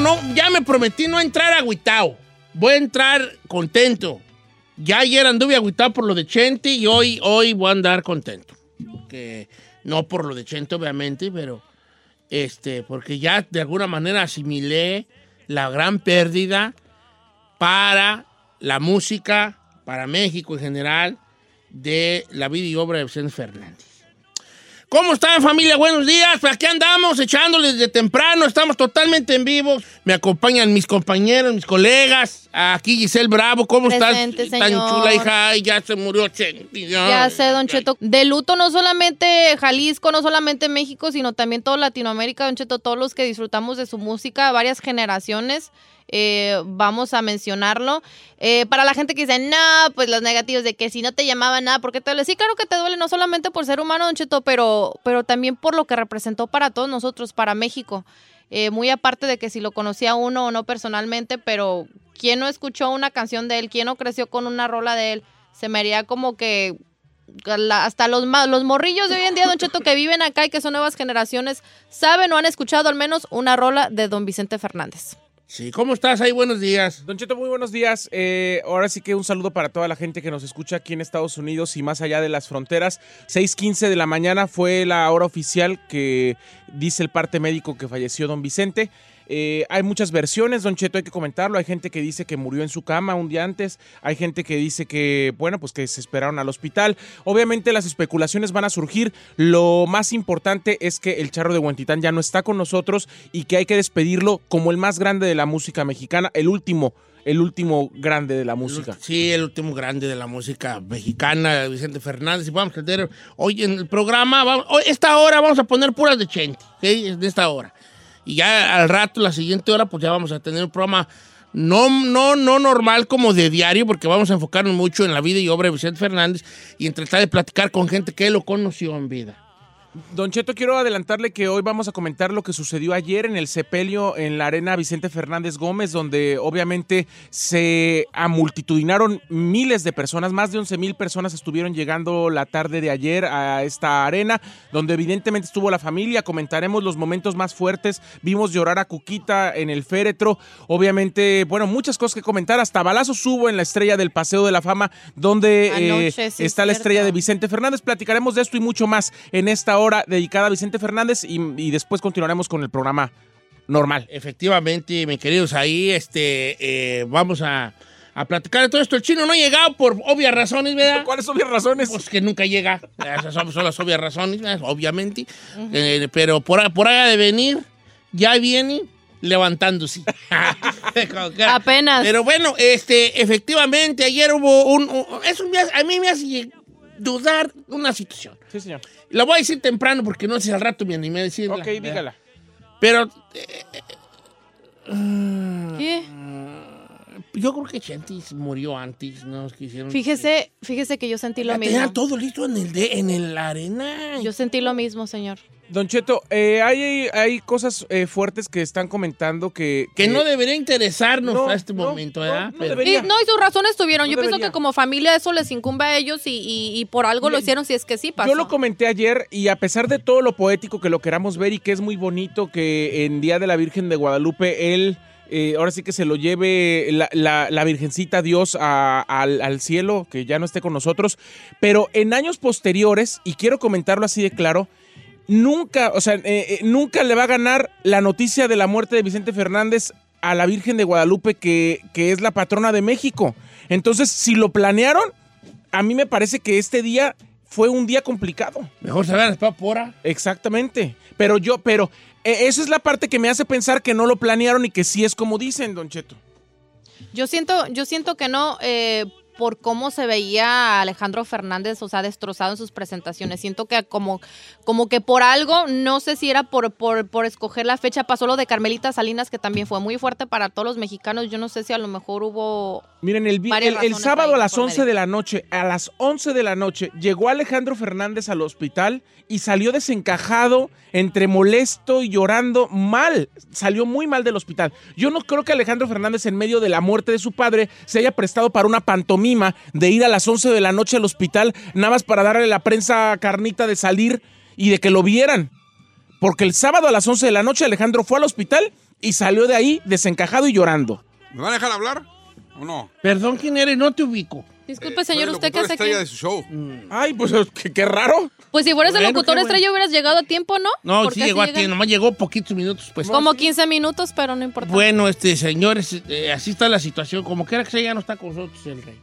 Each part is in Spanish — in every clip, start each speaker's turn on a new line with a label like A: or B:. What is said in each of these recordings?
A: No, ya me prometí no entrar agüitado. Voy a entrar contento. Ya ayer anduve agüitado por lo de Chente y hoy, hoy voy a andar contento. No por lo de Chente, obviamente, pero este, porque ya de alguna manera asimilé la gran pérdida para la música, para México en general, de la vida y obra de Vicente Fernández. ¿Cómo están familia? Buenos días. Pues aquí andamos echándoles de temprano. Estamos totalmente en vivo. Me acompañan mis compañeros, mis colegas. Aquí Giselle Bravo. ¿Cómo
B: Presente,
A: estás? Tan
B: señor.
A: chula, hija. Ay, ya se murió Chente.
B: Ya sé, Don Cheto. De luto no solamente Jalisco, no solamente México, sino también toda Latinoamérica, Don Cheto, todos los que disfrutamos de su música, varias generaciones. Eh, vamos a mencionarlo. Eh, para la gente que dice, no, pues los negativos de que si no te llamaban nada, ¿por qué te duele? Sí, claro que te duele, no solamente por ser humano, Don Cheto, pero, pero también por lo que representó para todos nosotros, para México. Eh, muy aparte de que si lo conocía uno o no personalmente, pero ¿quién no escuchó una canción de él? ¿Quién no creció con una rola de él? Se me haría como que hasta los, los morrillos de hoy en día, Don Cheto, que viven acá y que son nuevas generaciones, saben o han escuchado al menos una rola de Don Vicente Fernández.
A: Sí, ¿cómo estás ahí? Buenos días.
C: Don Cheto, muy buenos días. Eh, ahora sí que un saludo para toda la gente que nos escucha aquí en Estados Unidos y más allá de las fronteras. 6:15 de la mañana fue la hora oficial que dice el parte médico que falleció don Vicente. Eh, hay muchas versiones, Don Cheto, hay que comentarlo. Hay gente que dice que murió en su cama un día antes. Hay gente que dice que, bueno, pues que se esperaron al hospital. Obviamente las especulaciones van a surgir. Lo más importante es que el charro de Huentitán ya no está con nosotros y que hay que despedirlo como el más grande de la música mexicana, el último, el último grande de la música.
A: Sí, el último grande de la música mexicana, Vicente Fernández. Y vamos a tener hoy en el programa, vamos, hoy, esta hora vamos a poner puras de Chente. De esta hora. Y ya al rato, la siguiente hora, pues ya vamos a tener un programa no, no, no normal como de diario, porque vamos a enfocarnos mucho en la vida y obra de Vicente Fernández y en tratar de platicar con gente que lo conoció en vida.
C: Don Cheto, quiero adelantarle que hoy vamos a comentar lo que sucedió ayer en el sepelio en la arena Vicente Fernández Gómez, donde obviamente se amultitudinaron miles de personas, más de 11 mil personas estuvieron llegando la tarde de ayer a esta arena, donde evidentemente estuvo la familia, comentaremos los momentos más fuertes, vimos llorar a Cuquita en el féretro, obviamente, bueno, muchas cosas que comentar, hasta balazos hubo en la estrella del Paseo de la Fama, donde eh,
B: sí,
C: está la estrella de Vicente Fernández, platicaremos de esto y mucho más en esta hora dedicada a Vicente Fernández y, y después continuaremos con el programa normal.
A: Efectivamente, mis queridos, ahí este, eh, vamos a, a platicar de todo esto. El chino no ha llegado por obvias razones, ¿verdad?
C: ¿Cuáles son las razones?
A: Pues que nunca llega. Esas son, son las obvias razones, ¿verdad? obviamente. Eh, pero por, por ha de venir, ya viene levantándose.
B: Apenas.
A: Pero bueno, este, efectivamente, ayer hubo un... un- eso me hace- a mí me hace dudar una situación.
C: Sí, señor.
A: La voy a decir temprano porque no sé si al rato me animé a decirla.
C: Ok, dígala.
A: Pero eh, eh,
B: ¿Qué?
A: yo creo que Chantis murió antes, ¿no? Es que hicieron-
B: Fíjese, fíjese que yo sentí lo
A: Ya tenían
B: mismo.
A: todo listo en el de, en el arena.
B: Yo sentí lo mismo, señor.
C: Don Cheto, eh, hay, hay cosas eh, fuertes que están comentando que...
A: que no debería interesarnos
C: No,
A: a este
C: no,
A: momento, ¿verdad?
C: no.
B: Y, no, y sus razones tuvieron.
C: No
B: yo pienso que como familia eso les incumbe a ellos y, y- y por algo lo hicieron si es que sí pasó.
C: Yo lo comenté ayer y a pesar de todo lo poético que lo queramos ver y que es muy bonito que en Día de la Virgen de Guadalupe él eh, ahora sí que se lo lleve la, la- la Virgencita Dios a- al, al cielo, que ya no esté con nosotros, pero en años posteriores, y quiero comentarlo así de claro, nunca, o sea, eh, eh, nunca le va a ganar la noticia de la muerte de Vicente Fernández a la Virgen de Guadalupe, que, que es la patrona de México. Entonces, si lo planearon, a mí me parece que este día fue un día complicado.
A: Mejor se vean esperado por hora.
C: Exactamente. Pero yo, pero eh, esa es la parte que me hace pensar que no lo planearon y que sí es como dicen, Don Cheto.
B: Yo siento, yo siento que no, eh, por cómo se veía a Alejandro Fernández, o sea, destrozado en sus presentaciones. Siento que como, como que por algo, no sé si era por, por, por escoger la fecha, pasó lo de Carmelita Salinas, que también fue muy fuerte para todos los mexicanos. Yo no sé si a lo mejor hubo...
C: Miren, el, el- el sábado a las
B: por
C: 11
B: medio.
C: de la noche, a las 11 de la noche, llegó Alejandro Fernández al hospital y salió desencajado, entre molesto y llorando mal. Salió muy mal del hospital. Yo no creo que Alejandro Fernández, en medio de la muerte de su padre, se haya prestado para una pantomima de ir a las 11 de la noche al hospital, nada más para darle a la prensa carnita de salir y de que lo vieran. Porque el sábado a las 11 de la noche Alejandro fue al hospital y salió de ahí desencajado y llorando.
D: ¿Me van a dejar hablar o no?
A: Perdón, ¿quién eres? No te ubico.
B: Disculpe,
D: Eh,
B: señor,
D: el
B: ¿usted qué hace aquí?
D: estrella de su show.
C: Ay, pues qué, qué raro.
B: Pues si fueras el locutor
A: bueno.
B: estrella hubieras llegado a tiempo, ¿no?
A: No, sí llegó a
B: llegan
A: ti, nomás llegó poquitos minutos, pues.
B: Como 15 minutos, pero no importa.
A: Bueno, este, señores, eh, así está la situación. Como quiera que sea, ya no está con nosotros el rey.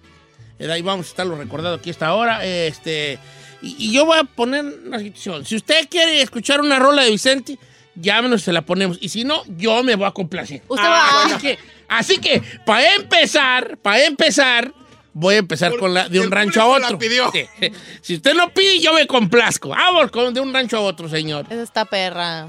A: Eh, ahí vamos a estarlo recordado aquí hasta ahora. eh, Este, y, y yo voy a poner una situación. Si usted quiere escuchar una rola de Vicente, llámenos, se la ponemos. Y si no, yo me voy a complacer.
B: Usted va-
A: así que, así que, para empezar, para empezar, voy a empezar con la de un rancho a
D: público la
A: otro.
D: pidió.
A: Sí. Si usted no pide, yo me complazco. Vamos con de un rancho a otro, señor.
B: Es esta perra.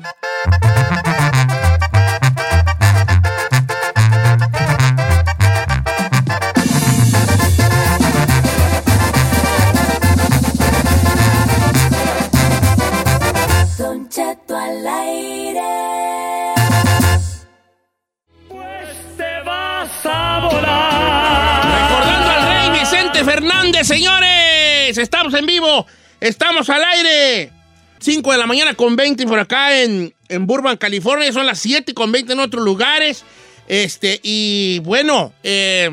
A: 5 de la mañana con 20 por acá en, en Burbank, California. Son las 7 con 20 en otros lugares. Este, y bueno, eh,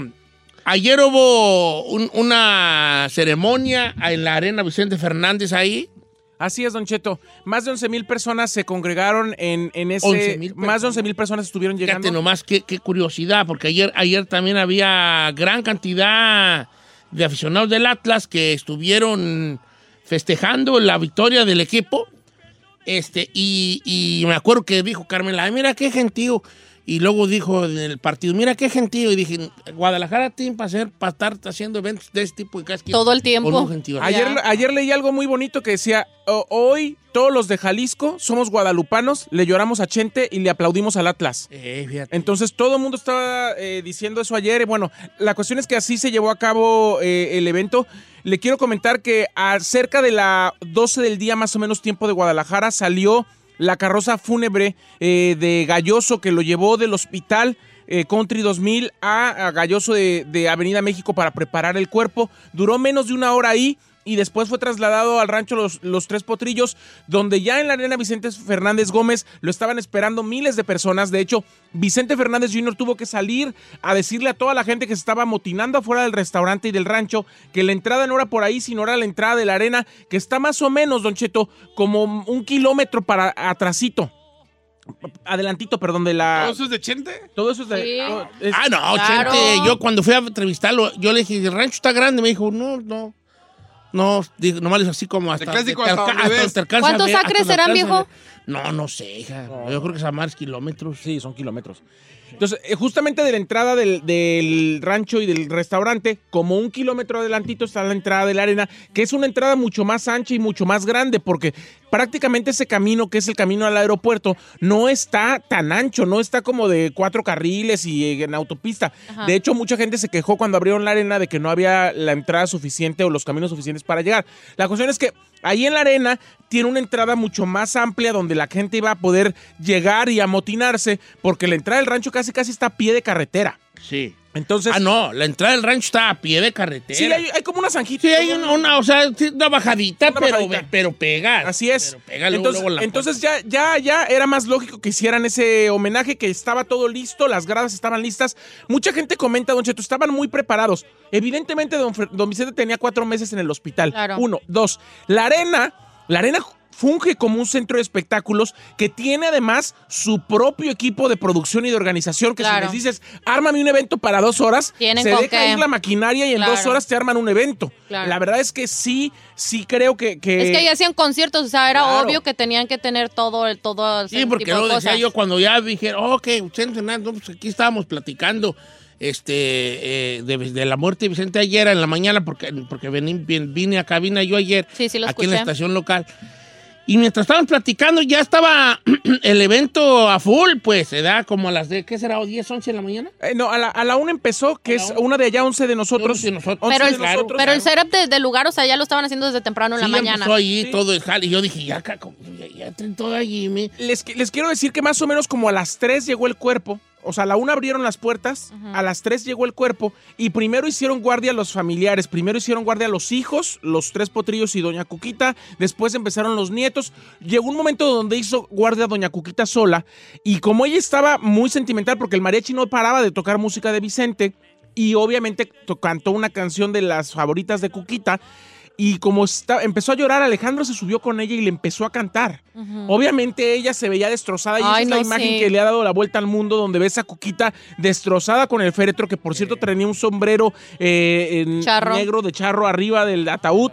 A: ayer hubo un- una ceremonia en la arena Vicente Fernández ahí.
C: Así es, Don Cheto. Más de 11 mil personas se congregaron en, en ese.
A: 11,000
C: más de 11 mil personas estuvieron llegando.
A: Fíjate nomás qué, qué curiosidad, porque ayer, ayer también había gran cantidad de aficionados del Atlas que estuvieron festejando la victoria del equipo. Este, y, y me acuerdo que dijo Carmela, "Ay, mira qué gentío. Y luego dijo en el partido, mira qué gentío. Y dije, Guadalajara tiene para hacer, para estar haciendo eventos de este tipo. Y casi
B: Todo el tiempo.
A: con un gentío.
C: Ayer, ayer leí algo muy bonito que decía: "O- Hoy todos los de Jalisco somos guadalupanos, le lloramos a Chente y le aplaudimos al Atlas.
A: Eh, fíjate.
C: Entonces todo el mundo estaba eh, diciendo eso ayer. Y Bueno, la cuestión es que así se llevó a cabo eh, el evento. Le quiero comentar que a cerca de la 12 del día, más o menos tiempo de Guadalajara, salió la carroza fúnebre eh, de Galloso que lo llevó del hospital. eh, Country 2000 a, a Galloso de, de Avenida México para preparar el cuerpo. Duró menos de una hora ahí y después fue trasladado al rancho Los, Los Tres Potrillos, donde ya en la arena Vicente Fernández Gómez lo estaban esperando miles de personas. De hecho, Vicente Fernández Jr. tuvo que salir a decirle a toda la gente que se estaba amotinando afuera del restaurante y del rancho que la entrada no era por ahí, sino era la entrada de la arena, que está más o menos, Don Cheto, como un kilómetro para atrasito. Adelantito, perdón, de la...
D: ¿Todo eso es de Chente?
C: Todo eso es de...
B: Sí.
C: oh, es-
A: Ah, no,
B: Claro.
A: Chente, yo cuando fui a entrevistarlo, yo le dije, el rancho está grande. Me dijo, no, no. No, digo, nomás hizo así como hasta.
D: clásico
A: te
D: hasta
B: ¿Cuántos
A: ver,
B: acres serán, viejo?
A: No, no sé, hija. Yo creo que son más kilómetros.
C: Sí, son kilómetros. Entonces, eh, justamente de la entrada del, del rancho y del restaurante, como un kilómetro adelantito está la entrada de la arena, que es una entrada mucho más ancha y mucho más grande, porque prácticamente ese camino, que es el camino al aeropuerto, no está tan ancho, no está como de cuatro carriles y en autopista.
B: Ajá.
C: De hecho, mucha gente se quejó cuando abrieron la arena de que no había la entrada suficiente o los caminos suficientes para llegar. La cuestión es que ahí en la arena tiene una entrada mucho más amplia donde la gente iba a poder llegar y amotinarse, porque la entrada del rancho casi casi está a pie de carretera.
A: Sí.
C: Entonces,
A: Ah, no, la entrada del rancho está a pie de carretera.
C: sí, hay, hay como una zanjita.
A: Sí, hay una, una, o sea, una bajadita,
C: Una
A: pero,
C: bajadita.
A: pero pega.
C: Así es.
A: Pero pega luego,
C: entonces,
A: luego en la
C: entonces ya, ya, ya era más lógico que hicieran ese homenaje, que estaba todo listo, las gradas estaban listas. Mucha gente comenta, Don Cheto, estaban muy preparados. Evidentemente, don, Fer- don Vicente tenía cuatro meses en el hospital.
B: Claro.
C: Uno. Dos. La arena, la arena funge como un centro de espectáculos que tiene además su propio equipo de producción y de organización. Que
B: Claro.
C: si les dices, ármame un evento para dos horas,
B: Tienen
C: se deja
B: qué.
C: ir la maquinaria y en
B: Claro.
C: dos horas te arman un evento.
B: Claro.
C: La verdad es que sí, sí creo que. que-
B: Es que ahí hacían conciertos, o sea, era obvio que tenían que tener todo, el- todo
A: Sí, porque
B: tipo
A: lo decía
B: cosas.
A: yo cuando ya dije, ok, usted entrenando, pues aquí estábamos platicando este, eh, de, de la muerte de Vicente ayer en la mañana, porque, porque vení- vin- vine a cabina yo ayer,
B: Sí, sí lo
A: aquí en la estación local. Y mientras estábamos platicando, ya estaba el evento a full, pues, se da como a las de, ¿qué será? ¿O 10, 11 de la mañana?
C: Eh, no, a la, a la una empezó, que
A: la
C: es
A: una.
C: una de allá, 11 de nosotros.
A: De nosotros.
C: 11
B: Pero
C: de
B: el,
A: claro,
C: nosotros.
B: pero el setup de- del lugar, o sea, ya lo estaban haciendo desde temprano en la
A: Sí,
B: mañana.
A: empezó ahí
C: Sí.
A: todo el jale. Y yo dije, ya, ya, ya traen todo allí, me.
C: Les, les quiero decir que más o menos como a las 3 llegó el cuerpo. O sea, a la una abrieron las puertas, a las 3 llegó el cuerpo y primero hicieron guardia los familiares, primero hicieron guardia los hijos, los tres potrillos y doña Cuquita, después empezaron los nietos. Llegó un momento donde hizo guardia doña Cuquita sola y como ella estaba muy sentimental porque el mariachi no paraba de tocar música de Vicente y obviamente cantó una canción de las favoritas de Cuquita y como está- empezó a llorar, Alejandro se subió con ella y le empezó a cantar. Obviamente ella se veía destrozada y esa es la
B: no,
C: imagen
B: sí.
C: que le ha dado la vuelta al mundo donde ves a Cuquita destrozada con el féretro que por cierto tenía un sombrero eh, en negro de charro arriba del ataúd.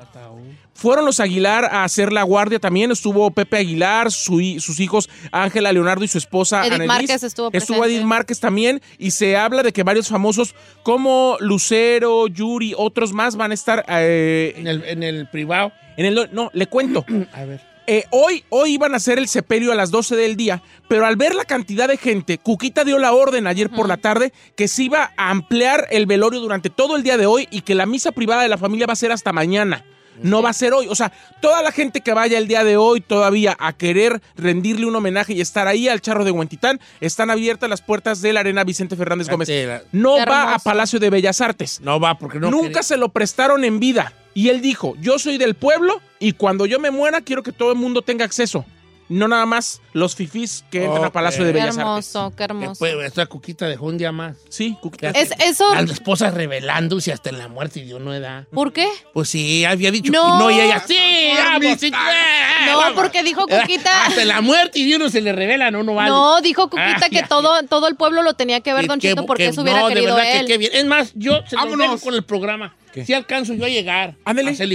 C: Fueron los Aguilar a hacer la guardia también. Estuvo Pepe Aguilar, su sus hijos Ángela Leonardo y su esposa
B: Edith
C: Annelies.
B: Márquez estuvo presente.
C: Edith Márquez también. Y se habla de que varios famosos como Lucero, Yuri, otros más van a estar eh,
A: En el, en el privado.
C: en el. No, le cuento.
A: A ver.
C: Eh, hoy, hoy iban a hacer el sepelio a las 12 del día, pero al ver la cantidad de gente, Cuquita dio la orden ayer por la tarde que se iba a ampliar el velorio durante todo el día de hoy y que la misa privada de la familia va a ser hasta mañana. No va a ser hoy. O sea, toda la gente que vaya el día de hoy todavía a querer rendirle un homenaje y estar ahí al charro de Huentitán, están abiertas las puertas de la Arena Vicente Fernández Gómez.
A: Fíjate,
C: No va a. Palacio de Bellas Artes.
A: No va porque no
C: Nunca
A: quería.
C: se lo prestaron en vida. Y él dijo, yo soy del pueblo y cuando yo me muera quiero que todo el mundo tenga acceso. No nada más los fifís que entran a. Palacio de
B: Qué
C: Bellas Artes.
B: hermoso, qué
A: Que,
B: hermoso.
A: pues, esta cuquita dejó un día más.
C: Sí, Cuquita.
B: Es, eso,
A: Las esposas revelándose hasta en la muerte dio no edad.
B: ¿por qué?
A: Pues sí, había dicho
B: No.
A: que no y ella sí, vamos, sí,
B: No,
A: vamos.
B: porque dijo Cuquita.
A: Hasta en la muerte y de uno se le revela, no, no vale.
B: No, dijo Cuquita
A: Ah,
B: que
A: ya.
B: todo, todo el pueblo lo tenía que ver,
A: Que-
B: Don
A: que-
B: Chito, porque
A: que
B: eso hubiera
A: no, de
B: querido
A: verdad que
B: él.
A: qué bien. Es más, yo se
D: Vámonos.
A: con el programa. Si alcanzo yo a llegar.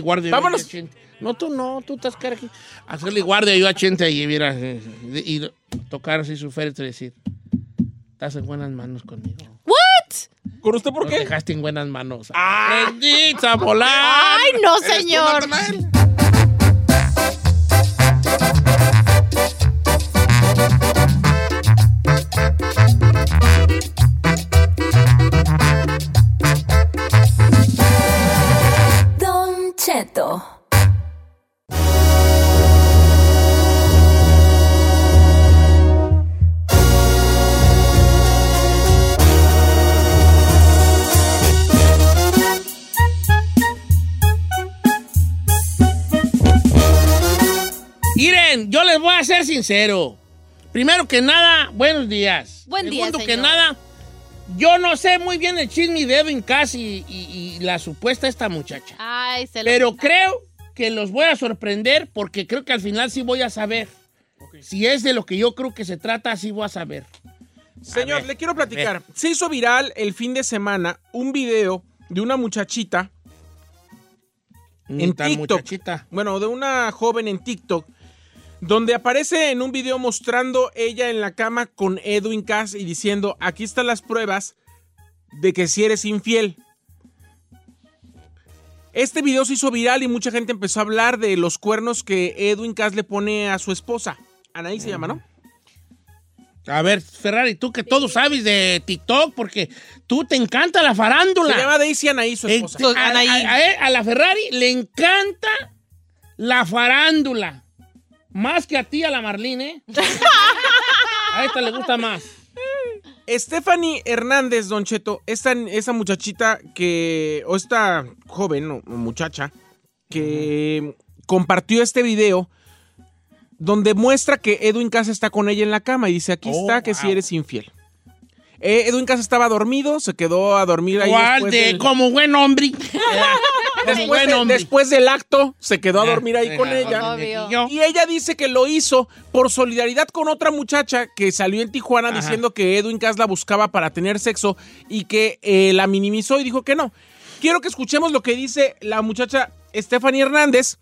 A: Guardia.
C: Vámonos.
A: Chente. No, tú no, tú estás cara aquí. Hacerle guardia yo a Chente y, mira, eh, y, y tocar así su féretro y decir, estás en buenas manos conmigo.
B: ¿What?
C: ¿Con usted por
A: Nos
C: qué?
A: dejaste en buenas manos. ¡Aprendiste a volar!
B: Ay, no,
D: ¿Eres tú,
B: señor.
A: Yo les voy a ser sincero. Primero que nada, buenos días.
B: Buen día,
A: Segundo que
B: señor.
A: nada, yo no sé muy bien el chisme de Edwin Cass y, y- y la supuesta esta muchacha.
B: Ay, se lo
A: Pero creo que los voy a sorprender porque creo que al final sí voy a saber. Si es de lo que yo creo que se trata, sí voy a saber.
C: Señor,
A: ver,
C: le quiero platicar. Se hizo viral el fin de semana un video de una muchachita, En TikTok.
A: muchachita.
C: bueno, de una joven en TikTok, donde aparece en un video mostrando ella en la cama con Edwin Cass y diciendo, aquí están las pruebas de que si eres infiel. Este video se hizo viral y mucha gente empezó a hablar de los cuernos que Edwin Cass le pone a su esposa. Anaí se llama, ¿no?
A: A ver, Ferrari, tú que todo sabes de TikTok, porque tú te encanta la farándula.
C: Se llama Daisy Anaí, su
A: Eh,
C: esposa.
A: a, a- a- a la Ferrari le encanta la farándula. Más que a ti, a la Marlene. ¿eh? A esta le gusta más.
C: Stephanie Hernández, Don Cheto, esta, esa muchachita que, o esta joven o, muchacha, que compartió este video donde muestra que Edwin Casa está con ella en la cama y dice, aquí
A: Oh,
C: está, que si eres infiel. Eh, Edwin Casa estaba dormido, se quedó a dormir ahí
A: ¿Cuál de
C: del-
A: como buen hombre?
C: después, de- después del acto se quedó a dormir ahí con ella.
B: Obvio.
C: Y ella dice que lo hizo por solidaridad con otra muchacha que salió en Tijuana
A: Ajá.
C: diciendo que Edwin Cass la buscaba para tener sexo y que eh, la minimizó y dijo que no. Quiero que escuchemos lo que dice la muchacha Stephanie Hernández.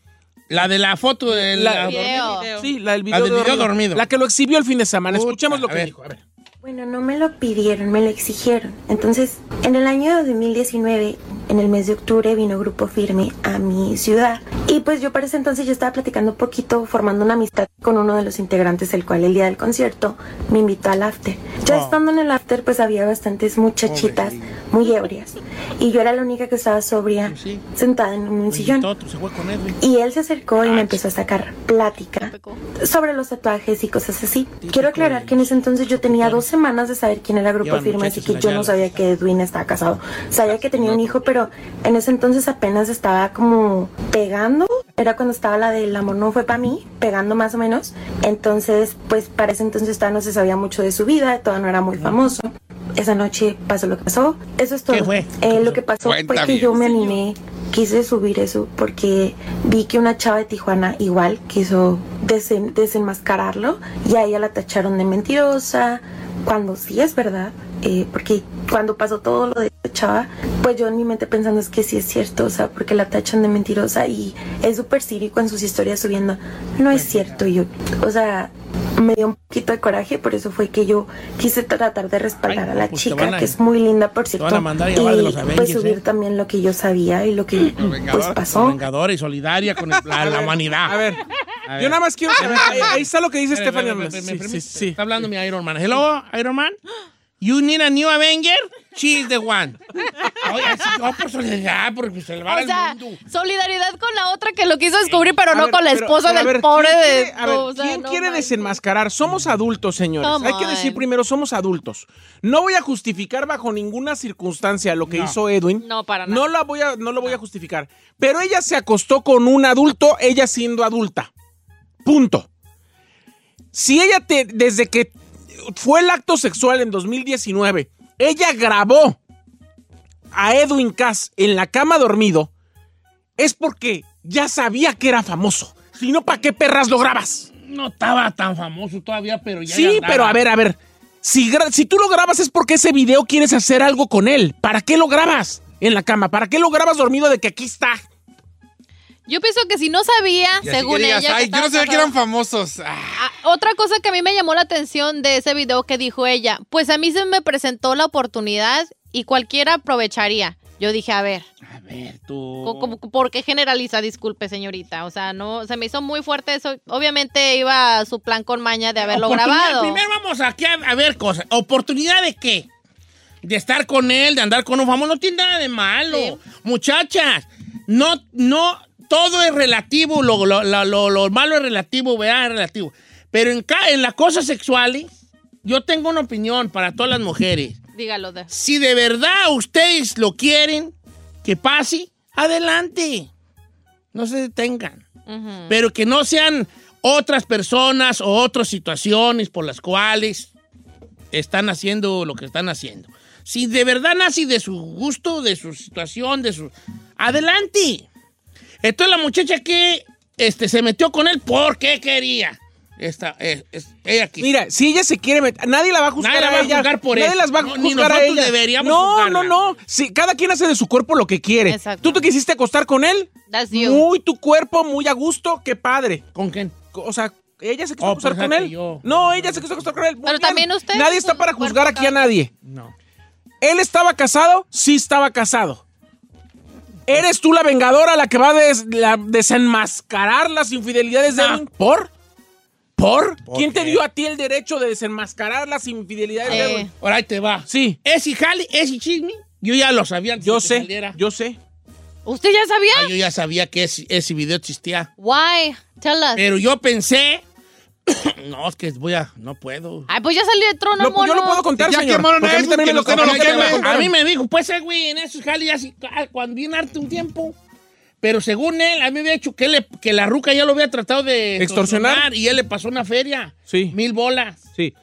A: La de la foto de
C: La-
A: la,
B: Video.
C: Sí, la del
A: La
C: video,
A: del
C: de
A: video dormido.
C: La que lo exhibió el fin de semana.
A: Puta,
C: Escuchemos lo
A: a
C: que
A: ver.
C: dijo. A ver.
E: Bueno, no me lo pidieron, me lo exigieron. Entonces, en el año 2019, en el mes de octubre, vino Grupo Firme a mi ciudad. Y pues yo para ese entonces yo estaba platicando un poquito, formando una amistad con uno de los integrantes, el cual el día del concierto me invitó al after. Ya estando en el after, pues había bastantes muchachitas muy ebrias. Y yo era la única que estaba sobria,
A: Sí.
E: sentada en un sillón.
A: Todo, se fue con Edwin.
E: Y él se acercó y me empezó a sacar plática sobre los tatuajes y cosas así. Quiero aclarar que en ese entonces yo tenía dos semanas de saber quién era Grupo
A: Llevan
E: Firme, así que yo no sabía que Edwin estaba casado. Sabía que tenía un hijo, pero en ese entonces apenas estaba como pegando. Era cuando estaba la del amor no fue para mí, pegando más o menos. Entonces, pues para ese entonces todavía no se sabía mucho de su vida, todavía no era muy famoso. Esa noche pasó lo que pasó. Eso es todo.
A: ¿Qué fue?
E: Eh, lo que pasó fue
D: Cuenta
E: que
D: bien,
E: yo me animé quise subir eso porque vi que una chava de Tijuana igual quiso desen- desenmascararlo y a ella la tacharon de mentirosa, cuando sí es verdad, eh, porque cuando pasó todo lo de esta chava, pues yo en mi mente pensando es que sí es cierto, o sea, porque la tachan de mentirosa y es súper cínico en sus historias subiendo, no es cierto, yo, o sea, me dio un poquito de coraje, por eso fue que yo quise tratar de respaldar
A: Ay,
E: a la
A: pues
E: chica,
A: van a-
E: que es muy linda, por
A: van
E: cierto,
A: a mandar a llamar de los
E: y
A: Avengers,
E: pues subir
A: ¿eh?
E: también lo que yo sabía y lo que pues pasó.
A: Vengadora y solidaria con el- la, la humanidad.
C: A ver,
A: A ver.
C: yo nada más quiero saber. Ahí, está lo que dice Stephanie
A: espera,
C: Hernández.
A: espera, ¿me
C: Sí, sí, sí.
A: Está hablando mi Iron Man. Hello, Iron Man. You need a new Avenger? She is the one. Oye, así, no por solidaridad, porque salvar
B: O sea,
A: al mundo.
B: solidaridad con la otra que lo quiso descubrir, pero
C: A
B: no
C: ver,
B: con la esposa
C: pero
B: del
C: ver,
B: pobre
C: ¿quién
B: de.
C: quiere- a ver,
B: o sea,
C: ¿Quién
B: no
C: quiere desenmascarar? Somos adultos, señores.
B: Come
C: Hay que decir primero, somos adultos. No voy a justificar bajo ninguna circunstancia lo que
A: No.
C: hizo Edwin.
B: No, para nada.
C: No, la voy a, no lo voy a justificar. Pero ella se acostó con un adulto, ella siendo adulta. Punto. Si ella te, desde que fue el acto sexual en 2019, ella grabó a Edwin Cass en la cama dormido, es porque ya sabía que era famoso. Si no, ¿para qué perras lo grabas?
A: No estaba tan famoso todavía, pero ya.
C: Sí, pero a ver, a ver. Si, si tú lo grabas es porque ese video quieres hacer algo con él. ¿Para qué lo grabas en la cama? ¿Para qué lo grabas dormido de que aquí está?
B: Yo pienso que si no sabía,
D: Y así
B: según
D: que digas,
B: ella. que
D: yo no sabía que eran famosos. Ah,
B: Ah, otra cosa que a mí me llamó la atención de ese video que dijo ella, pues a mí se me presentó la oportunidad y cualquiera aprovecharía. Yo dije, a ver,
A: A ver, tú.
B: ¿por qué generaliza? Disculpe, señorita. O sea, no, se me hizo muy fuerte eso. Obviamente iba a su plan con maña de haberlo grabado.
A: Primero vamos aquí a, a ver cosas. ¿Oportunidad de qué? De estar con él, de andar con un famoso. No tiene nada de malo.
B: Sí.
A: Muchachas, no, no, todo es relativo. Lo, lo, lo- lo- lo malo es relativo, ¿verdad? Es relativo. Pero en, en las cosas sexuales, yo tengo una opinión para todas las mujeres.
B: Dígalo de.
A: Si de verdad ustedes lo quieren, que pase, adelante. No se detengan.
B: Ujú.
A: Pero que no sean otras personas o otras situaciones por las cuales están haciendo lo que están haciendo. Si de verdad nace de su gusto, de su situación, de su... Adelante. Entonces la muchacha que este, se metió con él porque quería. Esta, es, es- ella quiso.
C: Mira, si ella se quiere meter, nadie la va a juzgar
A: Nadie la va a
C: ella.
A: juzgar por
C: nadie
A: eso.
C: las va a
A: No, ni
C: juzgar a ella.
A: deberíamos
C: no,
A: juzgarla.
C: no, no. Sí, cada quien hace de su cuerpo lo que quiere.
B: Exacto.
C: ¿Tú te quisiste acostar con él?
B: That's you.
C: Muy tu cuerpo, muy a gusto, qué padre.
A: ¿Con quién?
C: O sea, ella se quiso
A: Oh,
C: acostar
A: pues,
C: con
A: fíjate,
C: él.
A: yo-
C: No, ella se quiso acostar con él. Muy
B: Pero
C: bien.
B: también usted,
C: Nadie está para juzgar aquí a nadie.
A: No.
C: ¿Él estaba casado? Sí estaba casado. ¿Eres tú la vengadora la que va a des- la- desenmascarar las infidelidades de. Edwin? ¿Por? ¿Por?
A: ¿Por
C: ¿Quién te dio a ti el derecho de desenmascarar las infidelidades de
B: Eh.
C: Edwin?
A: Ahora ahí te va.
C: Sí,
A: Ese jale, ese chisme, yo ya lo sabía antes
C: yo
A: de
C: sé,
A: saliera.
C: yo sé.
B: ¿Usted ya sabía?
A: Ah, yo ya sabía que ese, ese video existía.
B: Why? Tell us.
A: Pero yo pensé. no, es que voy a. No puedo.
B: Ay, pues ya salió de trono,
C: yo
B: mono.
C: lo puedo contar,
D: Ya
C: señor.
D: quemaron a
C: mí también me lo
D: no lo
C: a mí me.
A: A mí dijo, pues, eh, güey, en esos jales ya sí, ah, cuando viene harto un tiempo. Pero según él, a mí me había dicho que, le- que la ruca ya lo había tratado de
C: Extorsionar.
A: Y él le pasó una feria.
C: Sí.
A: Mil bolas.
C: Sí.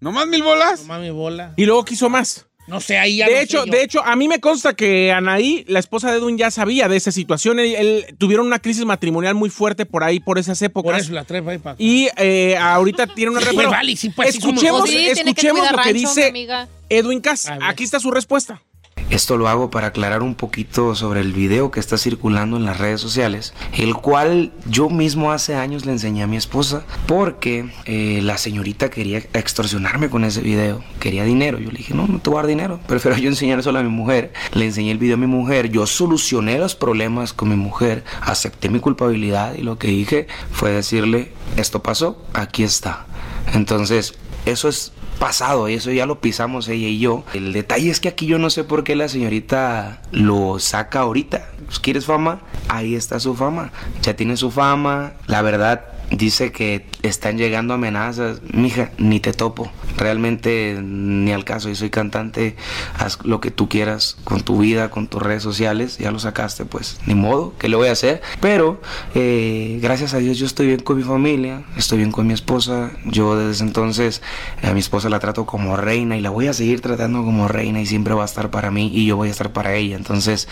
D: ¿No más mil bolas?
A: No mames, bola.
C: Y luego quiso más.
A: No sé, ahí ya
C: De
A: no sé
C: hecho,
A: yo.
C: de hecho, a mí me consta que Anaí, la esposa de Edwin, ya sabía de esa situación. Él, él- tuvieron una crisis matrimonial muy fuerte por ahí, por esas
A: Por
C: épocas.
A: eso la trae ahí para acá.
C: Y eh, ahorita tiene una
A: Sí,
C: pero
A: vale, sí, pues, sí
C: escuchemos,
A: dos.
B: Sí, tiene que
C: escuchemos
B: cuidar
C: lo que
B: rancho, mi
C: dice
B: amiga.
C: Edwin Cass.
A: A ver.
C: Aquí está su respuesta.
F: Esto lo hago para aclarar un poquito sobre el video que está circulando en las redes sociales, el cual yo mismo hace años le enseñé a mi esposa porque eh, la señorita quería extorsionarme con ese video, quería dinero. Yo le dije, no, no te voy a dar dinero, prefiero yo enseñar solo a mi mujer. Le enseñé el video a mi mujer, yo solucioné los problemas con mi mujer, acepté mi culpabilidad y lo que dije fue decirle, esto pasó, aquí está. Entonces, eso es pasado, eso ya lo pisamos ella y yo. El detalle es que aquí yo no sé por qué la señorita lo saca ahorita. Pues, ¿Quieres fama? Ahí está su fama. Ya tiene su fama. La verdad dice que están llegando amenazas. Mija, ni te topo. Realmente ni al caso. Yo soy cantante. Haz lo que tú quieras con tu vida, con tus redes sociales. Ya lo sacaste, pues ni modo. ¿Qué le voy a hacer? Pero eh, gracias a Dios yo estoy bien con mi familia. Estoy bien con mi esposa. Yo desde entonces a mi esposa la trato como reina y la voy a seguir tratando como reina y siempre va a estar para mí y yo voy a estar para ella. Entonces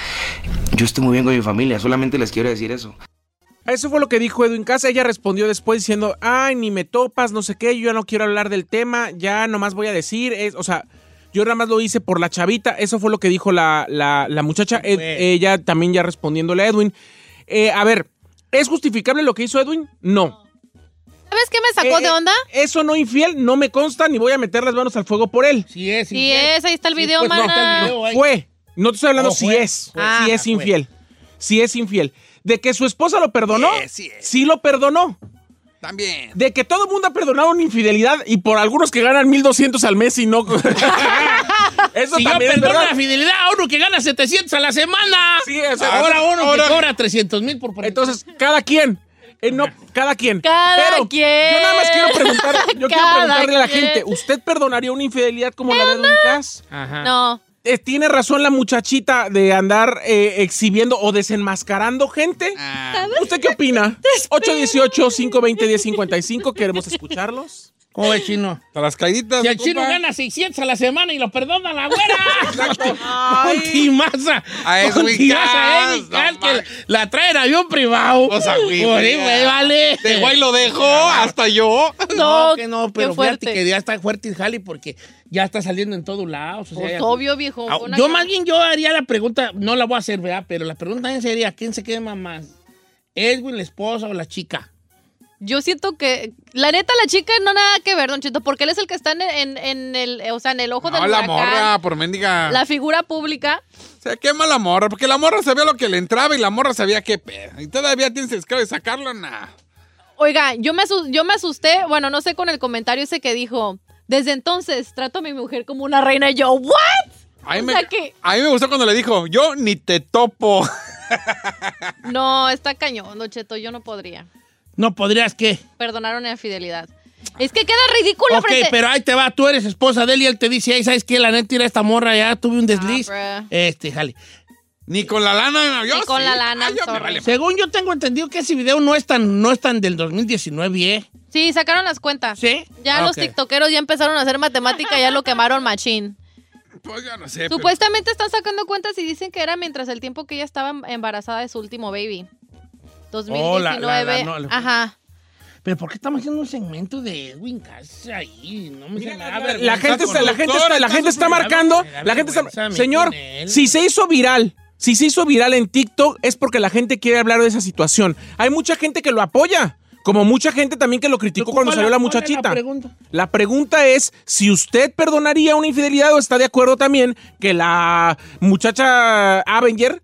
F: yo estoy muy bien con mi familia. Solamente les quiero decir eso.
C: Eso fue lo que dijo Edwin Cass. Ella respondió después diciendo, ay, ni me topas, no sé qué, yo ya no quiero hablar del tema, ya nomás voy a decir, es, o sea, yo nada más lo hice por la chavita. Eso fue lo que dijo la, la- la muchacha. Ed- ella también ya respondiéndole a Edwin. Eh, a ver, ¿es justificable lo que hizo Edwin? No.
B: ¿Sabes qué me sacó
C: Eh,
B: de onda?
C: Eso no infiel, no me consta, ni voy a meter las manos al fuego por él.
A: Sí es.
B: Sí
A: infiel.
B: es, ahí está el video,
A: pues, no,
B: mana.
A: video ahí.
C: Fue. No te estoy hablando
A: Oh,
C: si
A: fue.
C: es.
A: Fue.
B: Ah.
C: si es
A: Fue.
C: infiel. Si es infiel. De que su esposa lo perdonó.
D: Sí, sí.
C: Sí lo perdonó.
D: También.
C: De que todo el mundo ha perdonado una infidelidad y por algunos que ganan 1200 al mes y no. Eso
A: Si yo
C: también es
A: perdono la fidelidad a uno que gana 700 a la semana.
C: Sí, o sea,
A: ahora uno
C: ahora-
A: que cobra 300 mil por
C: Entonces, cada quien. Eh, no, cada quien.
B: Cada
C: Pero
B: quien.
C: yo nada más quiero preguntar, yo quiero preguntarle a la gente, ¿usted perdonaría una infidelidad como la de Cass?
A: Ajá.
B: No.
C: Eh, ¿Tiene razón la muchachita de andar eh, exhibiendo o desenmascarando gente?
D: Ah,
C: ¿Usted qué opina? 818-520-1055, queremos escucharlos.
A: ¿Cómo es, chino?
D: a las caíditas.
A: Si el chino
D: compa.
A: gana 600 a la semana y lo perdona la güera. Contimaza.
D: A Edwin
A: Contimaza Edwin Cass,
D: no
A: que
D: man.
A: la trae en avión privado.
D: O sea, güey,
A: Por ahí,
D: güey,
A: vale.
D: De guay lo dejo, hasta yo.
A: No,
B: No,
A: que no, pero
B: fuerte.
A: que ya está fuerte el jali porque ya está saliendo en todos lados. o sea,
B: Pues
A: ya-
B: obvio, viejo.
A: Ah, yo más bien yo haría la pregunta, no la voy a hacer, ¿verdad? Pero la pregunta también sería, ¿quién se quema más? ¿Edwin, la esposa o la chica?
B: Yo siento que, la neta, la chica no nada que ver, Don Chito, porque él es el que está en, en- en el, o sea, en el ojo
D: No,
B: del
D: la
B: huracán,
D: morra, por mendiga.
B: La figura pública.
D: Se quema la morra, porque la morra sabía lo que le entraba y la morra sabía qué pedo. Y todavía tienes el de sacarlo, nah.
B: Oiga, yo me, yo me asusté, bueno, no sé con el comentario ese que dijo, desde entonces trato a mi mujer como una reina y yo, ¿what?
D: A mí,
B: O
D: me,
B: que-
D: a mí me gustó cuando le dijo, yo ni te topo.
B: No, está cañón, Don Cheto, yo no podría
A: ¿No podrías qué?
B: perdonar una infidelidad. Es que queda ridículo
A: Ok,
B: frente...
A: pero ahí te va, tú eres esposa de él y él te dice, ay, ¿sabes qué? La neta, ir a esta morra, ya tuve un desliz.
B: Ah, bruh.
A: este, jale.
D: Ni con la lana, yo
B: Ni con
D: sí.
B: la lana,
D: Ay, yo me
B: sorry.
D: vale.
A: Según yo tengo entendido que ese video no es tan, no es tan del 2019, ¿eh?
B: Sí, sacaron las cuentas.
A: ¿Sí?
B: Ya
A: Ah,
B: los
A: ok.
B: tiktokeros ya empezaron a hacer matemática, ya lo quemaron machín.
D: Pues ya no sé. pero-
B: Supuestamente están sacando cuentas y dicen que era mientras el tiempo que ella estaba embarazada de su último baby. 2019.
A: Oh, la- la- la- no, la-
B: Ajá.
A: Pero ¿por qué estamos haciendo un segmento de Edwin Cass ahí? No me
D: Mira,
A: da
D: la-
C: gente, está, la gente está, la gente está marcando, la gente está... Señor, si se hizo viral, si se hizo viral en TikTok es porque la gente quiere hablar de esa situación. Hay mucha gente que lo apoya, como mucha gente también que lo criticó cuando
A: ¿Cuál-
C: salió la muchachita.
A: La pregunta?
C: La pregunta es si usted perdonaría una infidelidad o está de acuerdo también que la muchacha Avenger,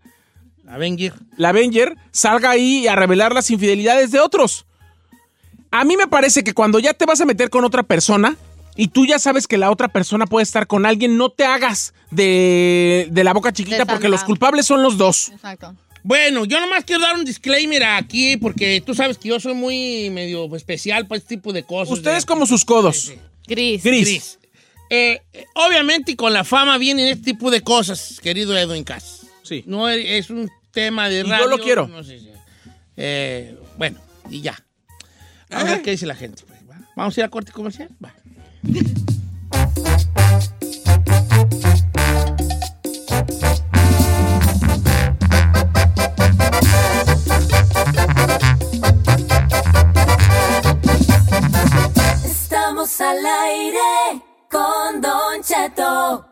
A: Avenger.
C: la Avenger, salga ahí a revelar las infidelidades de otros. A mí me parece que cuando ya te vas a meter con otra persona y tú ya sabes que la otra persona puede estar con alguien, no te hagas de, de la boca chiquita
B: De
C: porque los culpables son los dos.
B: Exacto.
A: Bueno, yo nomás quiero dar un disclaimer aquí porque tú sabes que yo soy muy medio especial para este tipo de cosas.
C: Ustedes
A: de-
C: como sus codos.
B: Gris.
C: Gris.
A: Gris. Eh, obviamente con la fama vienen este tipo de cosas, querido Edwin Cass.
C: Sí.
A: No es un tema de
C: radio. Yo lo quiero.
A: Eh, bueno, y ya. A ver qué dice la gente. Pues, Vamos a ir a corte comercial. Va.
G: Estamos al aire con Don Cheto.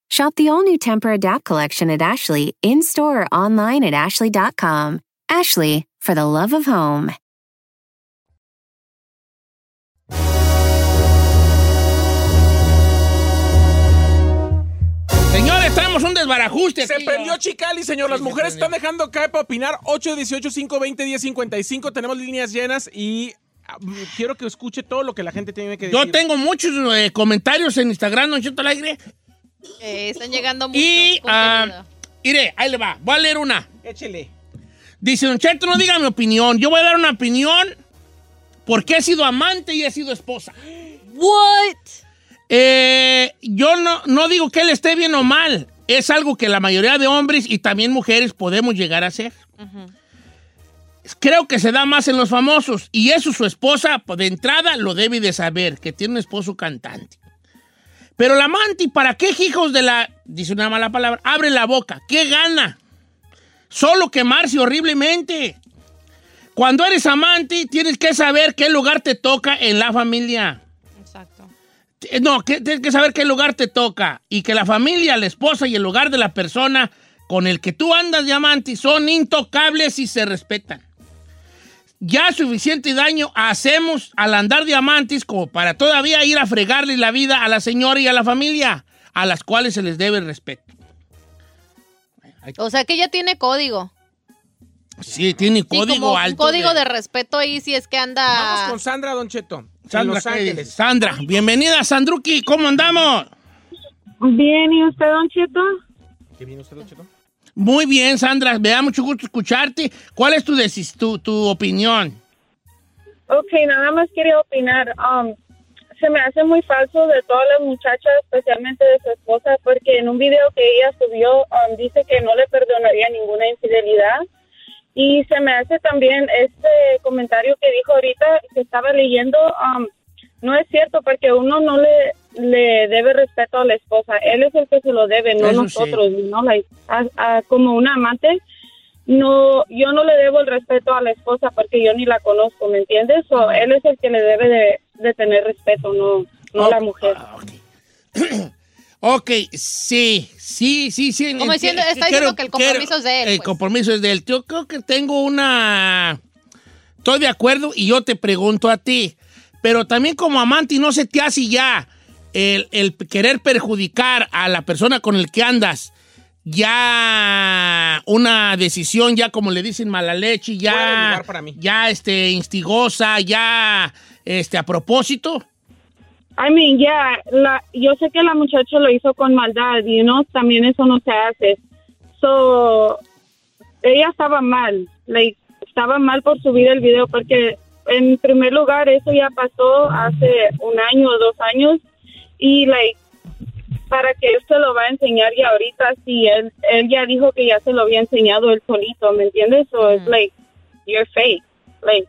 H: Shop the all new Temper Adapt collection at Ashley in store or online at ashley.com. Ashley, for the love of home.
A: Señores, tenemos un desbarajuste
C: Se
A: aquí.
C: prendió Chicali, señor. Las
A: Sí,
C: mujeres están dejando caer para opinar. 818-520-1055. Tenemos líneas llenas y ah, quiero que escuche todo lo que la gente tiene que decir.
A: Yo tengo muchos eh, comentarios en Instagram, Don Cheto al aire.
B: Eh, están llegando muchos.
A: Y, ah, mire, ahí le va. Voy a leer una.
C: Échele.
A: Dice, Don Cheto, no diga mi opinión. Yo voy a dar una opinión porque he sido amante y he sido esposa.
B: What?
A: Eh, yo no, no digo que él esté bien o mal. Es algo que la mayoría de hombres y también mujeres podemos llegar a hacer. Creo que se da más en los famosos. Y eso su esposa, pues, de entrada, lo debe de saber, que tiene un esposo cantante. Pero la amante, ¿para qué hijos de la... Dice una mala palabra. Abre la boca. ¿Qué gana? Solo quemarse horriblemente. Cuando eres amante, tienes que saber qué lugar te toca en la familia.
B: Exacto.
A: Eh, No, que, tienes que saber qué lugar te toca y que la familia, la esposa y el lugar de la persona con el que tú andas de amante son intocables y se respetan. Ya suficiente daño hacemos al andar de amantes como para todavía ir a fregarle la vida a la señora y a la familia, a las cuales se les debe el respeto.
B: O sea que ya tiene código.
A: Sí, tiene
B: Sí,
A: código
B: como
A: alto.
B: un código de... respeto ahí si es que anda.
C: Vamos con Sandra, Don Cheto. en
A: Sandra,
C: Los
A: ¿qué
C: Ángeles.
A: Sandra, bienvenida, Sandruki, ¿cómo andamos?
I: Bien, ¿y usted, Don Cheto?
C: ¿Qué viene usted, Don Cheto?
A: Muy bien, Sandra, me da mucho gusto escucharte. ¿Cuál es tu, tu, tu opinión?
I: Ok, nada más quería opinar. Um, se me hace muy falso de todas las muchachas, especialmente de su esposa, porque en un video que ella subió um, dice que no le perdonaría ninguna infidelidad. Y se me hace también este comentario que dijo ahorita, que estaba leyendo, um, no es cierto, porque uno no le, le debe respeto a la esposa. Él es el que se lo debe, no
A: Eso sí.
I: nosotros. ¿no? Like, a- a- como una amante, no, yo no le debo el respeto a la esposa porque yo ni la conozco, ¿me entiendes? O él es el que le debe de, de tener respeto, no, no la mujer.
A: Ah, Ok, sí, sí, sí, sí.
B: Como diciendo, está diciendo que el compromiso es de él,
A: El
B: pues.
A: compromiso es de él. Yo creo que tengo una... Estoy de acuerdo y yo te pregunto a ti, pero también como amante, ¿no se te hace ya el, el querer perjudicar a la persona con el que andas? Ya una decisión, ya como le dicen mala leche, ya,
C: para mí.
A: ya este, instigosa, ya este, a propósito.
I: I mean, yeah, la, yo sé que la muchacha lo hizo con maldad y no, también eso no se hace. So, ella estaba mal, like, estaba mal por subir el video porque en primer lugar eso ya pasó hace un año o dos años y like para que él se lo va a enseñar y ahorita sí él él ya dijo que ya se lo había enseñado él solito, ¿me entiendes? So it's like you're fake, like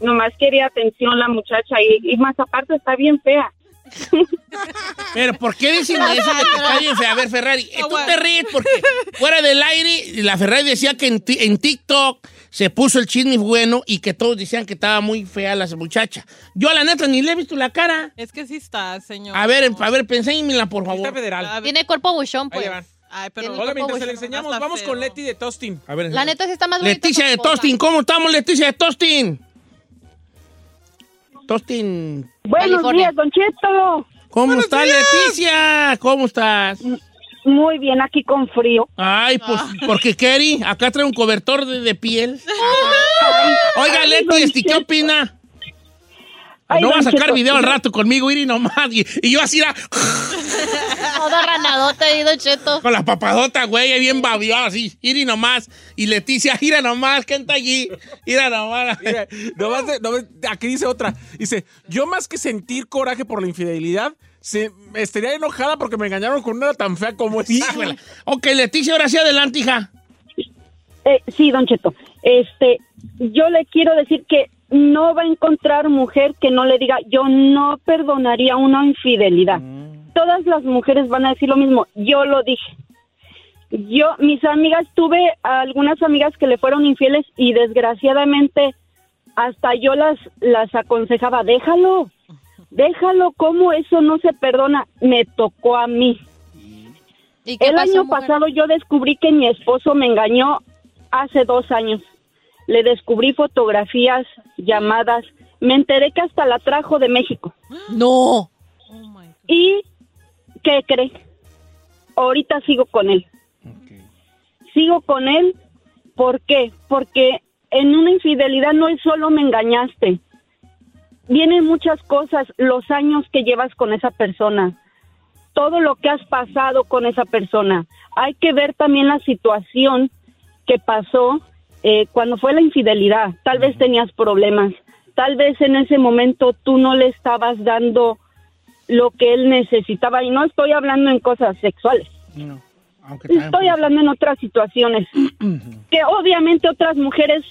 I: nomás quería atención la muchacha y, y más aparte está bien fea.
A: Pero ¿por qué dicen eso de que está bien fea? A ver, Ferrari, eh, tú te ríes porque fuera del aire, la Ferrari decía que en, en TikTok se puso el chisme bueno y que todos decían que estaba muy fea la muchacha. Yo, la neta, ni le he visto la cara.
J: Es que sí está, señor.
A: A ver, a ver, enséñemela, por favor.
C: federal.
B: Tiene cuerpo buchón, pues.
J: Ay, pero
C: Hola, mientras se le enseñamos, vamos
J: feo.
C: con Leti de Tostin.
A: A ver,
B: La neta sí está más bonita
A: Leticia de. Tostin, ¿cómo estamos, Leticia de Tostin? Tostin.
K: Buenos
B: California.
K: días, Don Cheto.
A: ¿Cómo estás, Leticia? ¿Cómo estás?
K: Muy bien, aquí con frío.
A: Ay, pues, porque Kerry, acá trae un cobertor de, de piel. Oiga,
K: Ay,
A: Leti, este, ¿qué opina?
K: Ay,
A: no va a sacar
K: Cheto,
A: video al rato conmigo, Iri, nomás. Y, y yo así, era,
B: Todo ranadota ahí, Don Cheto.
A: con la papadota, güey, ahí bien babiado, así. Iri nomás. Y Leticia, ira nomás, ¿quién está allí? Ira nomás.
C: Mira, nomás nomás- aquí dice otra. Dice, yo más que sentir coraje por la infidelidad, se, estaría enojada porque me engañaron con una tan fea como esa.
A: Híjole. Ok, Leticia, ahora sí adelante, hija.
K: Eh, sí, Don Cheto. Este, yo le quiero decir que no va a encontrar mujer que no le diga, yo no perdonaría una infidelidad. Todas las mujeres van a decir lo mismo. Yo lo dije. Yo, mis amigas, tuve algunas amigas que le fueron infieles y desgraciadamente hasta yo las, las aconsejaba, déjalo, déjalo, ¿cómo eso no se perdona? Me tocó a mí.
B: ¿Y qué
K: El
B: pasó,
K: año
B: mujer?
K: pasado yo descubrí que mi esposo me engañó hace dos años. Le descubrí fotografías, llamadas. Me enteré que hasta la trajo de México.
B: No.
K: ¿Y qué cree? Ahorita sigo con él. Sigo con él. ¿Por qué? Porque en una infidelidad no es solo me engañaste. Vienen muchas cosas, los años que llevas con esa persona, todo lo que has pasado con esa persona. Hay que ver también la situación que pasó eh, cuando fue la infidelidad. Tal vez tenías problemas, tal vez en ese momento tú no le estabas dando lo que él necesitaba. Y no estoy hablando en cosas sexuales,
A: No, aunque
K: estoy hablando en otras situaciones. que obviamente otras mujeres,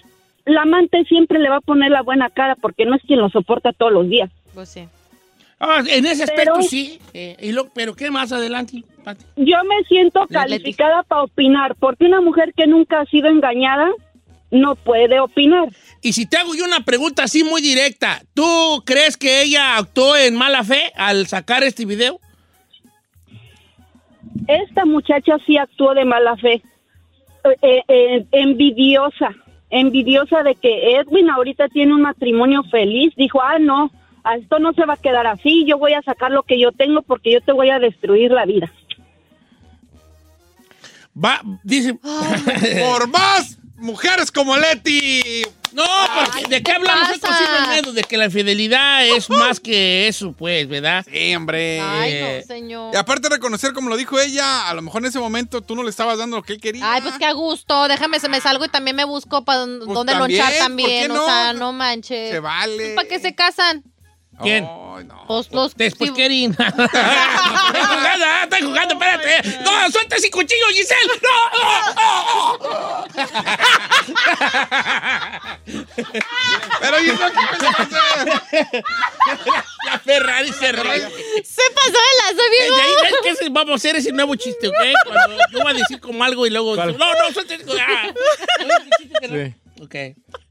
K: la amante siempre le va a poner la buena cara porque no es quien lo soporta todos los días.
B: Pues sí.
A: Ah, en ese aspecto
K: Pero-
A: sí. Eh, y lo- pero ¿qué más adelante, Pati?
K: Yo me siento
A: La
K: calificada para opinar porque una mujer que nunca ha sido engañada no puede opinar.
A: Y si te hago yo una pregunta así muy directa, ¿tú crees que ella actuó en mala fe al sacar este video?
K: Esta muchacha sí actuó de mala fe, Eh, eh, envidiosa, envidiosa de que Edwin ahorita tiene un matrimonio feliz. Dijo, ah, no, a esto no se va a quedar así, yo voy a sacar lo que yo tengo porque yo te voy a destruir la vida.
A: Va, dice...
D: Por más mujeres como Leti.
A: No, porque ¿de qué hablamos?
B: pasa?
A: Esto sí me miedo, de que la infidelidad es más que eso, pues, ¿verdad?
D: Sí, hombre.
B: Ay, no, señor.
D: Y aparte reconocer, como lo dijo ella, a lo mejor en ese momento tú no le estabas dando lo que él quería.
B: Ay, pues qué a gusto. Déjame, se me salgo y también me busco para dónde
D: Pues también,
B: lonchar
D: ¿por
B: también.
D: qué
B: O
D: no?
B: sea, no manches.
D: Se vale.
B: ¿Para qué se casan?
A: ¿Quién?
D: Ay, no.
B: Pues los.
A: Después,
B: sí,
A: Kerin. Estoy jugando, ah, estoy jugando, espérate. No, suelta ese cuchillo, Giselle. No, no,
D: Pero ¿y eso qué me hace?
A: La Ferrari se ríe.
B: Se pasó de
A: ahí que ese- vamos a hacer ese nuevo chiste, ¿ok? Cuando yo voy a decir como algo y luego... No, no, suelta. Ah.
C: Sí.
A: Ok.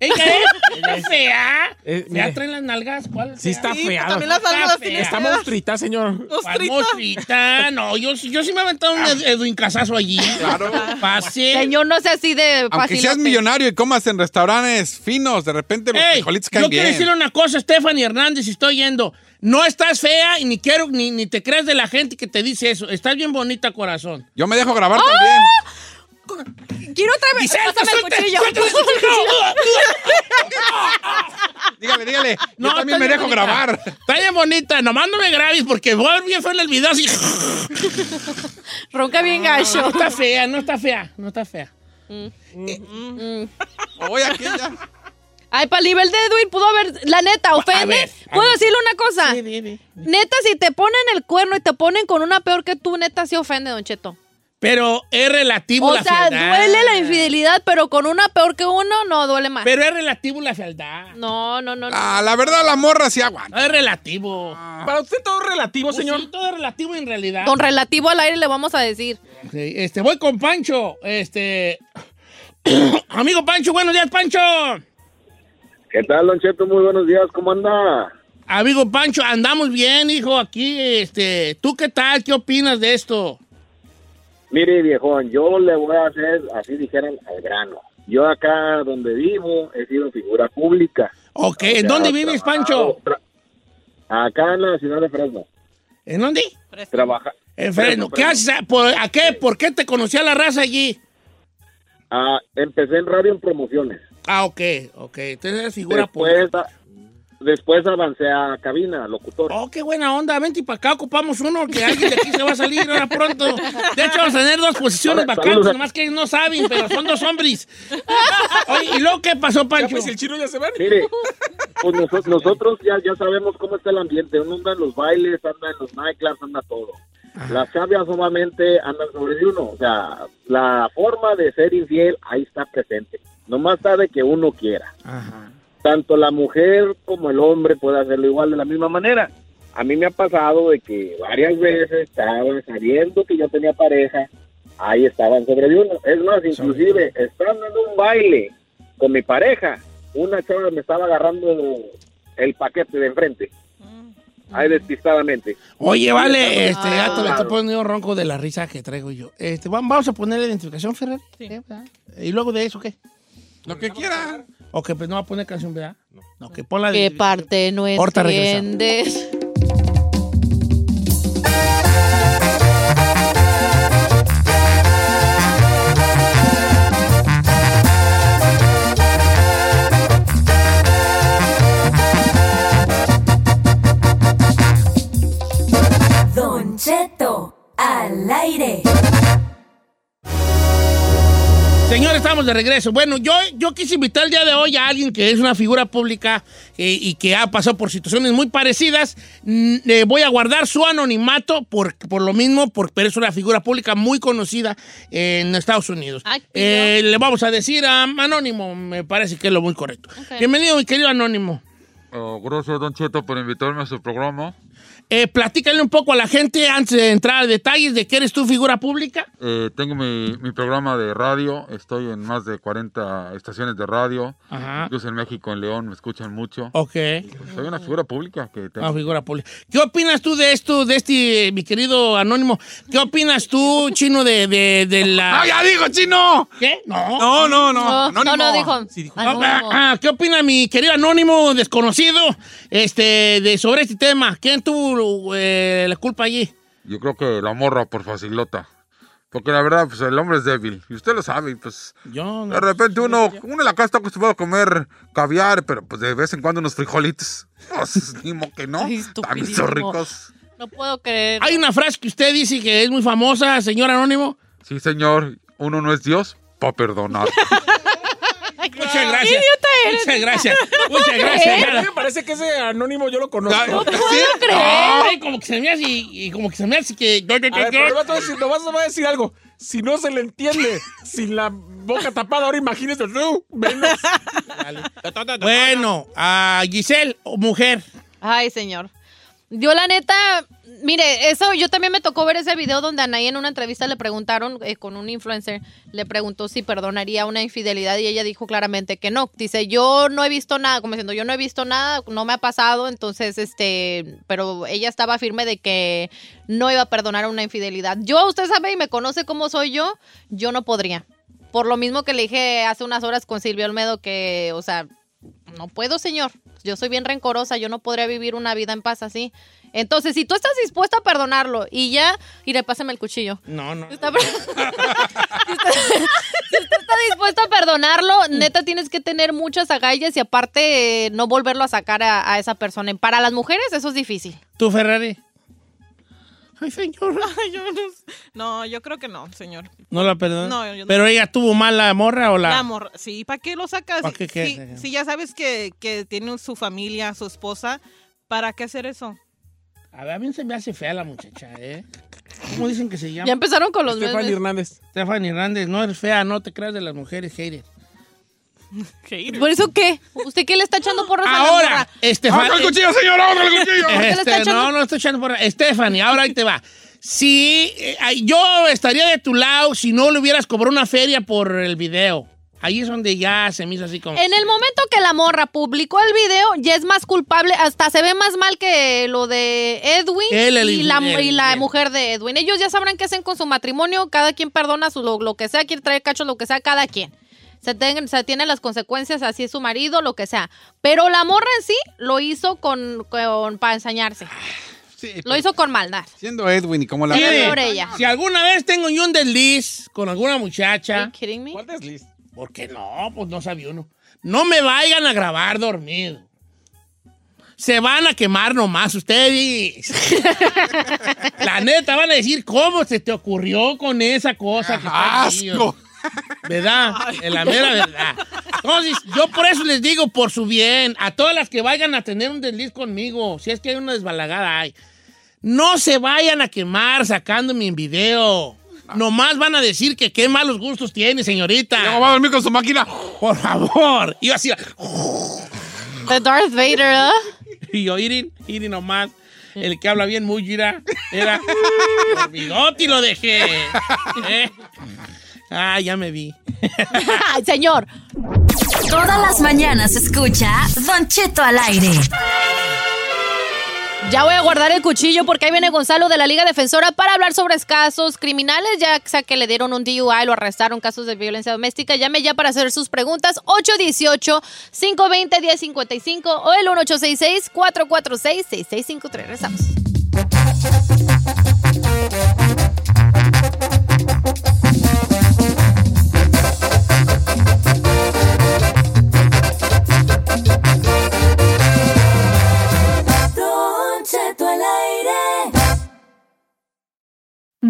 A: ¿Ella es? ¿Ella es fea?
C: Eh,
A: ¿Fea
C: mire.
A: traen las nalgas? ¿Cuál?
C: Sí está
J: Sí,
C: fea.
J: también las nalgas
A: Está
J: tienen
C: monstruita, señor.
A: ¿Cuál
J: Mostrita.
A: monstruita? No, yo, sí- yo sí me he aventado un ed- Edwin Casazo allí.
D: Claro.
A: Pase.
B: Señor, no sea así de
D: Aunque
B: fácil.
D: seas millonario y comas en restaurantes finos, de repente los
A: Ey,
D: frijolitos
A: yo
D: caen
A: quiero
D: bien.
A: decirle una cosa, Stephanie Hernández, y estoy yendo. No estás fea y ni quiero ni, ni te creas de la gente que te dice eso. Estás bien bonita, corazón.
D: Yo me dejo grabar
A: ¡Ah!
D: también.
B: Quiero otra vez. Pásame el cuchillo.
D: Dígale, dígale.
A: No,
D: Yo también me dejo
A: bonita.
D: grabar.
A: Está bien bonita, nomás no me grabes porque voy a ver bien feo en el video así.
B: Ronca bien gacho.
A: No está fea, no está fea, no está fea.
D: Voy aquí ya.
B: Ay, para el nivel de Edwin pudo haber, la neta, ofende.
A: ver, a
B: ¿Puedo
A: ver.
B: decirle una cosa?
A: Sí.
B: Neta, si te ponen el cuerno y te ponen con una peor que tú, neta, sí ofende, Don Cheto.
A: Pero es relativo
B: O
A: la
B: sea,
A: fealdad.
B: duele la infidelidad, pero con una peor que uno, no duele más.
A: Pero es relativo la fealdad.
B: No, no, no. no.
D: Ah, la verdad, la morra sí aguanta.
A: No es relativo.
C: Para usted todo es relativo,
A: Pues
C: señor.
A: sí, todo es relativo en realidad.
B: Con relativo al aire le vamos a decir.
A: Ok, Este, voy con Pancho. Este. Amigo Pancho, buenos días, Pancho.
L: ¿Qué tal, Don Cheto? Muy buenos días, ¿cómo anda?
A: Amigo Pancho, andamos bien, hijo, aquí. Este, ¿tú qué tal? ¿Qué opinas de esto?
L: Mire, viejón, yo le voy a hacer, así dijeran, al grano. Yo acá donde vivo he sido figura pública.
A: Ok, ¿en dónde vives, Pancho?
L: Acá en la ciudad de Fresno.
A: ¿En dónde?
L: Trabaja.
A: En Fresno. ¿Qué haces? ¿Por, ¿A qué? ¿Por qué te conocía la raza allí?
L: Ah, empecé en radio en promociones.
A: Ah, ok, ok. Entonces eres figura
L: Después,
A: pública.
L: Después avancé a cabina, locutor.
A: Oh, qué buena onda. Vente para acá, ocupamos uno, que alguien de aquí se va a salir ahora pronto. De hecho, vamos a tener dos posiciones vacantes, nomás que no saben, pero son dos hombres. Oye, ¿y luego qué pasó,
C: Ya
A: Pancho?
C: pues el chino ya se va.
L: Mire, pues noso- nosotros ya, ya sabemos cómo está el ambiente. Uno anda en los bailes, anda en los nightclubs, anda todo. Las chavias solamente andan sobre uno. O sea, la forma de ser infiel ahí está presente. Nomás sabe que uno quiera. Tanto la mujer como el hombre puede hacerlo igual de la misma manera. A mí me ha pasado de que varias veces estaban sabiendo que yo tenía pareja, ahí estaban sobre de uno. Es más, inclusive, estando en un baile con mi pareja, una chava me estaba agarrando el paquete de enfrente. Ahí despistadamente.
A: Oye, vale, este, ya te me
L: Ah.
A: estoy poniendo ronco de la risa que traigo yo. Este, vam- vamos a poner la identificación, Ferrer. Sí. ¿verdad? ¿Y luego de eso qué?
D: Lo que quiera.
A: O que pues no va a poner canción, ¿verdad? No, que pon la
B: ¿Qué
A: de...
B: parte no
A: Ahorita regresamos.
B: entiendes?
G: Don Cheto, al aire.
A: Señores, estamos de regreso. Bueno, yo, yo quise invitar el día de hoy a alguien que es una figura pública eh, y que ha pasado por situaciones muy parecidas. Mm, eh, voy a guardar su anonimato por, por lo mismo, por, pero es una figura pública muy conocida en Estados Unidos. Eh, le vamos a decir a Anónimo, me parece que es lo muy correcto. Bienvenido, mi querido Anónimo.
M: Oh, gracias, Don Cheto, por invitarme a su programa.
A: Eh, platícale un poco a la gente antes de entrar a detalles de que eres tu figura pública.
M: Eh, tengo mi, mi programa de radio. Estoy en más de 40 estaciones de radio.
A: Ajá.
M: Incluso en México, en León, me escuchan mucho.
A: Ok.
M: Soy una figura pública que tengo.
A: Una figura pública. ¿Qué opinas tú de esto, de este, mi querido Anónimo? ¿Qué opinas tú, chino, de, de, de la...
D: ¡No, ya digo, chino!
A: ¿Qué? No.
D: No, no, no.
B: No, no, no, dijo.
A: Ah, ah, ¿Qué opina mi querido Anónimo desconocido este, de, sobre este tema? ¿Quién tuvo eh, la culpa allí?
M: Yo creo que la morra por facilota. Porque la verdad, pues el hombre es débil. Y usted lo sabe, pues.
A: Yo
M: De repente uno, uno en la casa está acostumbrado a comer caviar, pero pues de vez en cuando unos frijolitos. Pues, ni modo que no. También son
B: estupidísimo.
M: ricos.
B: No puedo creer.
A: Hay una frase que usted dice que es muy famosa, señor Anónimo.
M: Sí, señor. Uno no es Dios para perdonar.
A: Muchas gracias.
B: idiota eres.
A: Muchas gracias. Muchas
C: A mí
A: gracias.
C: me parece que ese anónimo yo lo conozco.
A: No
C: ¿Sí?
A: Ay, como que se me hace y, y como que se me hace que...
C: Te voy a decir, te algo. Si no se le entiende sin la boca tapada, ahora imagínese.
A: Bueno, a Giselle, mujer.
B: Ay, señor. Yo la neta, mire, eso yo también me tocó ver ese video donde Anaí en una entrevista le preguntaron eh, con un influencer, le preguntó si perdonaría una infidelidad y ella dijo claramente que no. Dice, yo no he visto nada, como diciendo, yo no he visto nada, no me ha pasado, entonces, este, pero ella estaba firme de que no iba a perdonar una infidelidad. Yo, usted sabe y me conoce cómo soy yo, yo no podría. Por lo mismo que le dije hace unas horas con Silvio Olmedo que, o sea, no puedo, señor. Yo soy bien rencorosa, yo no podría vivir una vida en paz así. Entonces, si tú estás dispuesta a perdonarlo y ya, iré, pásame el cuchillo.
A: No, no.
B: Está- si, usted, si usted está dispuesto a perdonarlo, neta tienes que tener muchas agallas y aparte eh, no volverlo a sacar a, a esa persona. Para las mujeres eso es difícil.
A: ¿Tú, Ferrari? Ay, señor.
J: Ay, yo no, no, yo creo que no, señor.
A: ¿No la perdonó?
J: No, yo no.
A: ¿Pero ella tuvo mal la morra o la...?
J: La amor, sí, ¿para qué lo sacas?
A: ¿Pa' qué qué?
J: Si, si ya sabes que, que tiene su familia, su esposa, ¿para qué hacer eso?
A: A ver, a mí se me hace fea la muchacha, ¿eh? ¿Cómo dicen que se llama?
B: Ya empezaron con los
C: Stephanie. Hernández.
A: Stephanie Hernández. No eres fea, no te creas de las mujeres haters.
B: ¿Por eso qué? ¿Usted qué le está echando por
A: Ahora, Estefan...
M: ¡Vamos al cuchillo, señor! ¡Vamos al cuchillo!
B: qué
A: Este,
B: echando?
A: no, no estoy echando por... Stephanie, ahora ahí te va. Si eh, yo estaría de tu lado si no le hubieras cobrado una feria por el video. Ahí es donde ya se me hizo así como...
B: En el momento que la morra publicó el video, ya es más culpable, hasta se ve más mal que lo de Edwin
A: Él,
B: y la, y mujer de Edwin. Ellos ya sabrán qué hacen con su matrimonio, cada quien perdona su, lo, lo que sea, quiere traer cacho, lo que sea, cada quien. Se, ten- se tienen las consecuencias, así es su marido, lo que sea. Pero la morra en sí lo hizo con, con para ensañarse.
D: Sí,
B: Lo hizo con maldad.
D: Siendo Edwin y como la...
A: Mire,
B: ella.
A: si alguna vez tengo yo un desliz con alguna muchacha...
B: Are you kidding me?
C: ¿Cuál desliz?
A: ¿Por qué no? Pues no sabía uno. No me vayan a grabar dormido. Se van a quemar nomás ustedes. La neta, van a decir, ¿cómo se te ocurrió con esa cosa que está aquí?"
D: ¡Asco!
A: ¿Verdad? En la mera verdad. Entonces, yo por eso les digo, por su bien, a todas las que vayan a tener un desliz conmigo, si es que hay una desbalagada hay, no se vayan a quemar sacándome en video. Nomás van a decir que qué malos gustos tiene, señorita.
D: ¿Cómo va a dormir con su máquina?
A: Por favor. Y yo así,
B: The Darth Vader, ¿eh?
A: y yo, Irin, Irin nomás. El que habla bien muy gira, era por bigote y lo dejé. ¿Eh? Ah, ya me vi.
B: Ay, señor.
G: Todas las mañanas escucha Don Cheto al aire.
B: Ya voy a guardar el cuchillo porque ahí viene Gonzalo de la Liga Defensora para hablar sobre casos criminales, ya que le dieron un DUI, lo arrestaron, casos de violencia doméstica. Llame ya para hacer sus preguntas. 818-520-1055 o el 1866-446-6653. Regresamos.